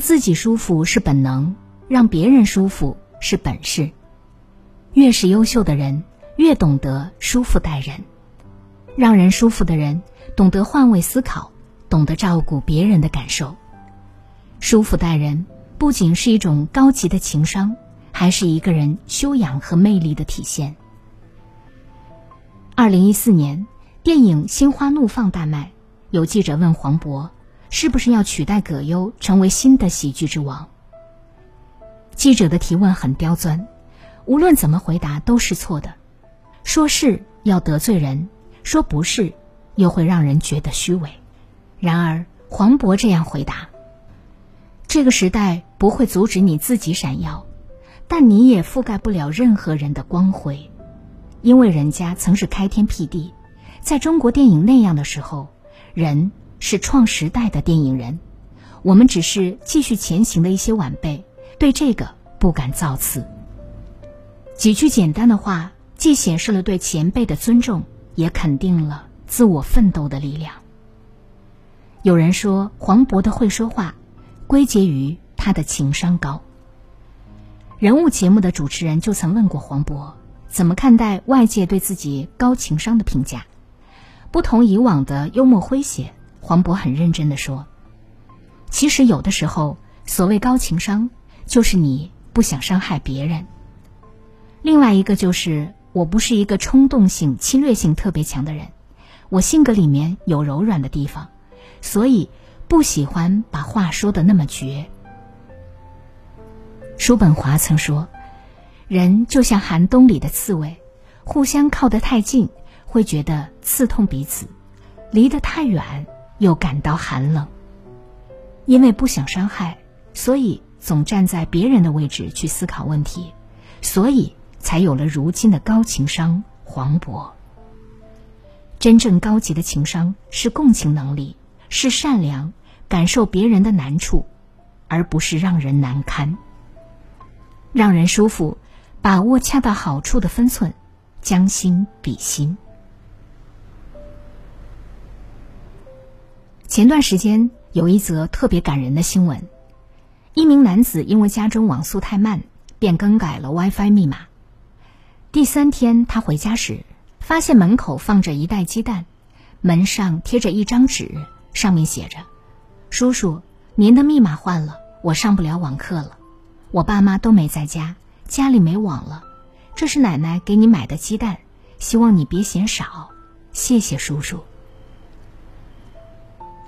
自己舒服是本能，让别人舒服是本事。越是优秀的人，越懂得舒服待人。让人舒服的人，懂得换位思考，懂得照顾别人的感受。舒服待人，不仅是一种高级的情商，还是一个人修养和魅力的体现。二零一四年，电影《心花怒放》大卖，有记者问黄渤。是不是要取代葛优成为新的喜剧之王？记者的提问很刁钻，无论怎么回答都是错的。说是要得罪人，说不是又会让人觉得虚伪。然而黄渤这样回答：这个时代不会阻止你自己闪耀，但你也覆盖不了任何人的光辉，因为人家曾是开天辟地，在中国电影那样的时候，人。是创时代的电影人，我们只是继续前行的一些晚辈，对这个不敢造次。几句简单的话，既显示了对前辈的尊重，也肯定了自我奋斗的力量。有人说黄渤的会说话，归结于他的情商高。人物节目的主持人就曾问过黄渤，怎么看待外界对自己高情商的评价？不同以往的幽默诙谐。黄渤很认真的说：“其实有的时候，所谓高情商，就是你不想伤害别人。另外一个就是，我不是一个冲动性、侵略性特别强的人，我性格里面有柔软的地方，所以不喜欢把话说的那么绝。”叔本华曾说：“人就像寒冬里的刺猬，互相靠得太近，会觉得刺痛彼此；离得太远。”又感到寒冷，因为不想伤害，所以总站在别人的位置去思考问题，所以才有了如今的高情商黄渤。真正高级的情商是共情能力，是善良，感受别人的难处，而不是让人难堪。让人舒服，把握恰到好处的分寸，将心比心。前段时间有一则特别感人的新闻：一名男子因为家中网速太慢，便更改了 WiFi 密码。第三天他回家时，发现门口放着一袋鸡蛋，门上贴着一张纸，上面写着：“叔叔，您的密码换了，我上不了网课了。我爸妈都没在家，家里没网了。这是奶奶给你买的鸡蛋，希望你别嫌少，谢谢叔叔。”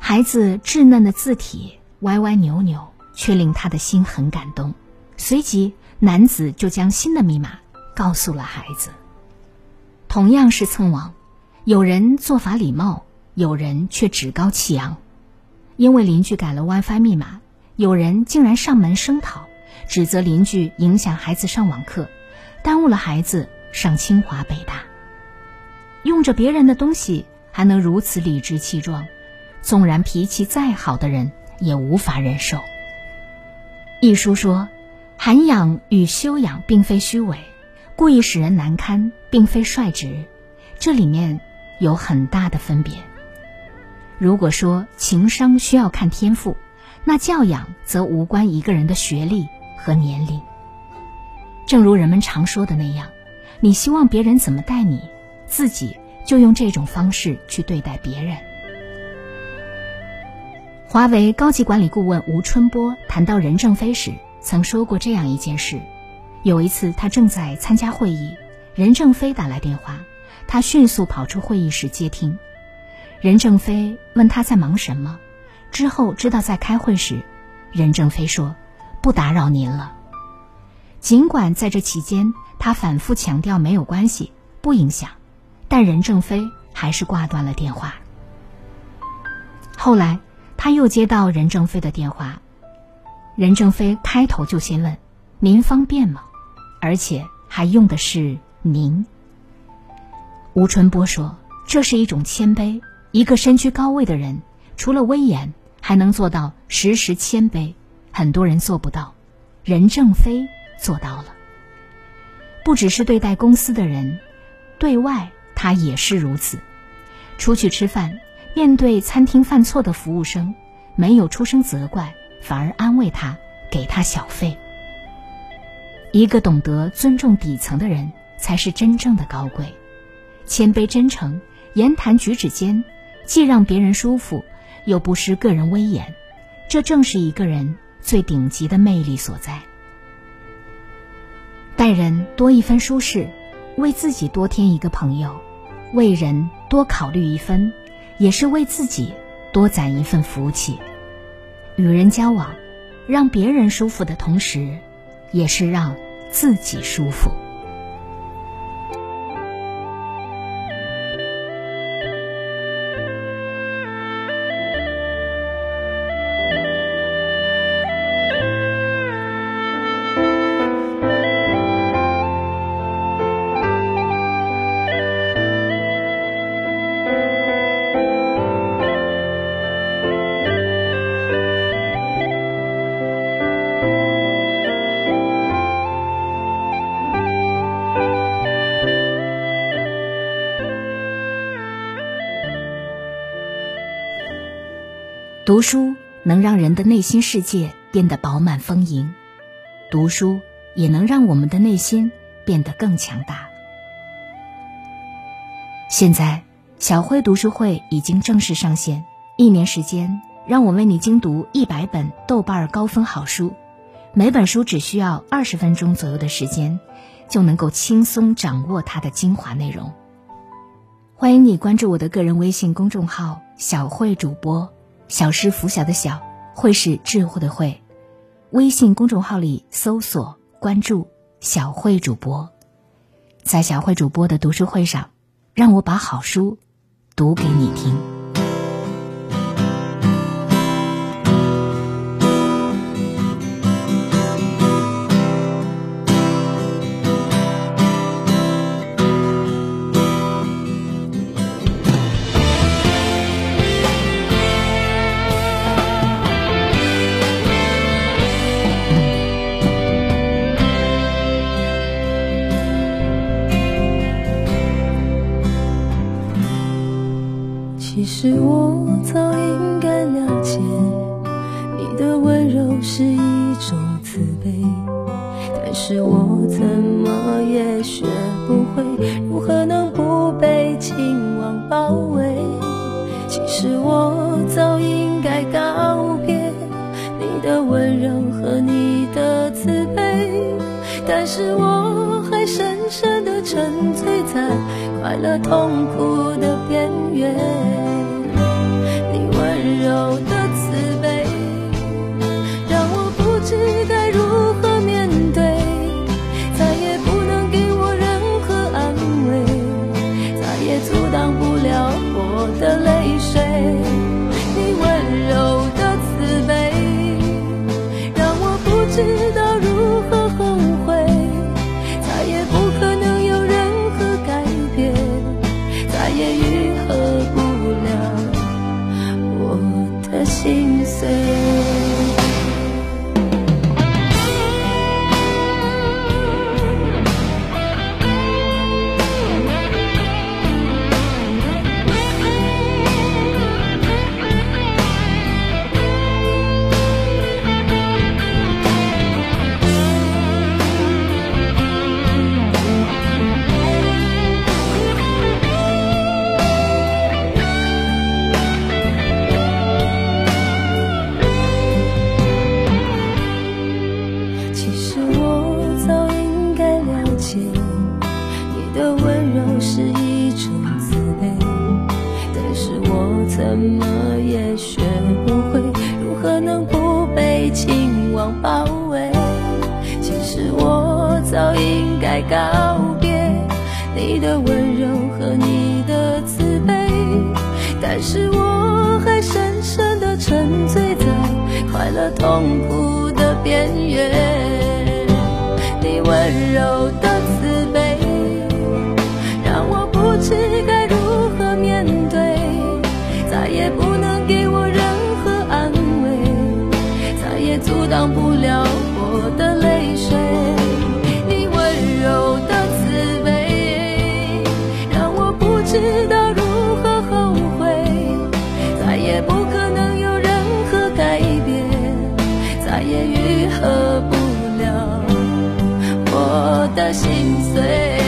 孩子稚嫩的字体歪歪扭扭，却令他的心很感动。随即，男子就将新的密码告诉了孩子。同样是蹭网，有人做法礼貌，有人却趾高气扬。因为邻居改了 WiFi 密码，有人竟然上门声讨，指责邻居影响孩子上网课，耽误了孩子上清华北大。用着别人的东西，还能如此理直气壮。纵然脾气再好的人也无法忍受。一书说，涵养与修养并非虚伪，故意使人难堪并非率直，这里面有很大的分别。如果说情商需要看天赋，那教养则无关一个人的学历和年龄。正如人们常说的那样，你希望别人怎么待你，自己就用这种方式去对待别人。华为高级管理顾问吴春波谈到任正非时，曾说过这样一件事：有一次，他正在参加会议，任正非打来电话，他迅速跑出会议室接听。任正非问他在忙什么，之后知道在开会时，任正非说：“不打扰您了。”尽管在这期间，他反复强调没有关系，不影响，但任正非还是挂断了电话。后来。他又接到任正非的电话，任正非开头就先问：“您方便吗？”而且还用的是“您”。吴春波说：“这是一种谦卑。一个身居高位的人，除了威严，还能做到时时谦卑。很多人做不到，任正非做到了。不只是对待公司的人，对外他也是如此。出去吃饭，面对餐厅犯错的服务生，没有出声责怪，反而安慰他，给他小费。一个懂得尊重底层的人，才是真正的高贵。”谦卑真诚，言谈举止间，既让别人舒服，又不失个人威严，这正是一个人最顶级的魅力所在。待人多一分舒适，为自己多添一个朋友；为人多考虑一分，也是为自己多攒一份福气。与人交往，让别人舒服的同时，也是让自己舒服。读书能让人的内心世界变得饱满丰盈，读书也能让我们的内心变得更强大。现在，小慧读书会已经正式上线，一年时间，让我为你精读一百本豆瓣高分好书，每本书只需要二十分钟左右的时间，就能够轻松掌握它的精华内容。欢迎你关注我的个人微信公众号“小慧主播”。小是拂晓的小，会是智慧的慧。微信公众号里搜索关注小慧主播，在小慧主播的读书会上，让我把好书读给你听。的温柔是一种慈悲，但是我怎么也学不会，如何能不被情网包围？其实我早应该告别你的温柔和你的慈悲，但是我还深深的沉醉在快乐痛苦的边缘。你温柔的你的温柔和你的慈悲，但是我还深深的沉醉在。快乐痛苦的边缘。你温柔的慈悲，让我不知该如何面对，再也不能给我任何安慰，再也阻挡不了的心碎。